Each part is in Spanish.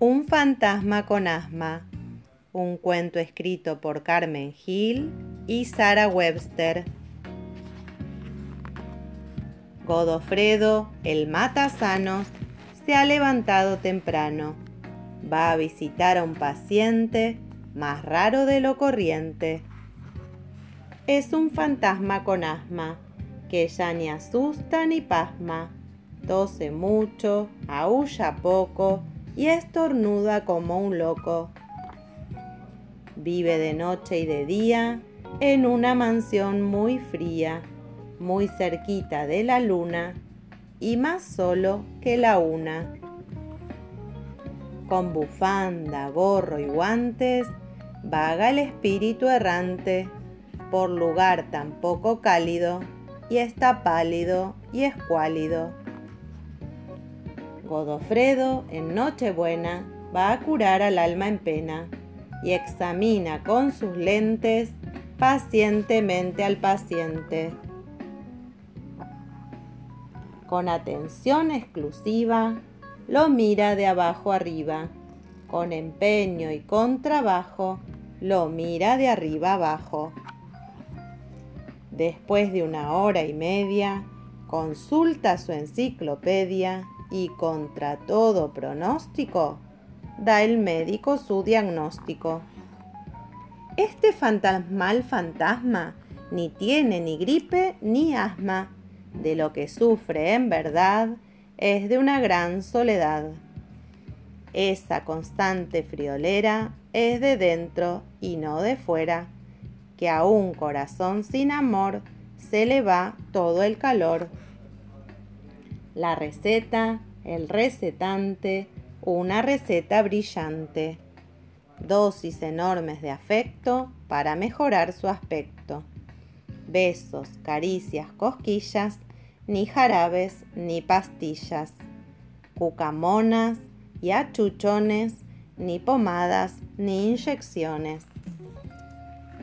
Un fantasma con asma. Un cuento escrito por Carmen Gil y Sara Webster. Godofredo, el matasanos, se ha levantado temprano. Va a visitar a un paciente más raro de lo corriente. Es un fantasma con asma, que ya ni asusta ni pasma. Tose mucho, aúlla poco, y estornuda como un loco. Vive de noche y de día en una mansión muy fría, muy cerquita de la luna y más solo que la una. Con bufanda, gorro y guantes, vaga el espíritu errante por lugar tan poco cálido y está pálido y escuálido Godofredo, en Nochebuena, va a curar al alma en pena y examina con sus lentes pacientemente al paciente. Con atención exclusiva, lo mira de abajo arriba. Con empeño y con trabajo, lo mira de arriba abajo. Después de una hora y media, consulta su enciclopedia y contra todo pronóstico, da el médico su diagnóstico. Este fantasmal fantasma ni tiene ni gripe ni asma. De lo que sufre en verdad es de una gran soledad. Esa constante friolera es de dentro y no de fuera, que a un corazón sin amor se le va todo el calor la receta, el recetante, una receta brillante. Dosis enormes de afecto para mejorar su aspecto. Besos, caricias, cosquillas, ni jarabes ni pastillas. Cucamonas y achuchones, ni pomadas ni inyecciones.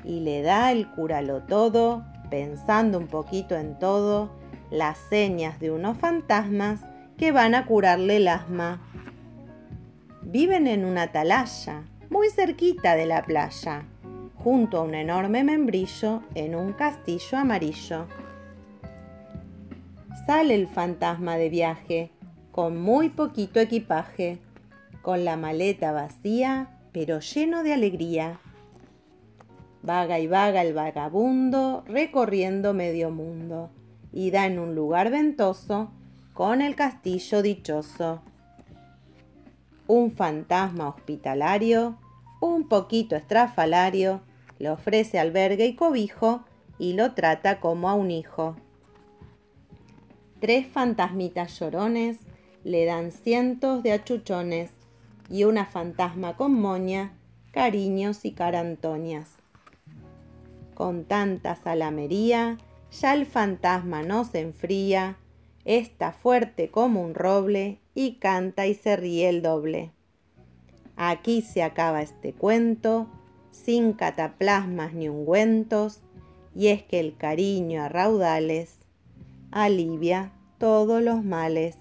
Y le da el curalo todo, pensando un poquito en todo, las señas de unos fantasmas que van a curarle el asma. Viven en una atalaya, muy cerquita de la playa, junto a un enorme membrillo en un castillo amarillo. Sale el fantasma de viaje, con muy poquito equipaje, con la maleta vacía, pero lleno de alegría. Vaga y vaga el vagabundo, recorriendo medio mundo y da en un lugar ventoso con el castillo dichoso. Un fantasma hospitalario, un poquito estrafalario, le ofrece albergue y cobijo y lo trata como a un hijo. Tres fantasmitas llorones le dan cientos de achuchones y una fantasma con moña, cariños y carantoñas. Con tanta salamería, ya el fantasma no se enfría, está fuerte como un roble y canta y se ríe el doble. Aquí se acaba este cuento, sin cataplasmas ni ungüentos, y es que el cariño a raudales alivia todos los males.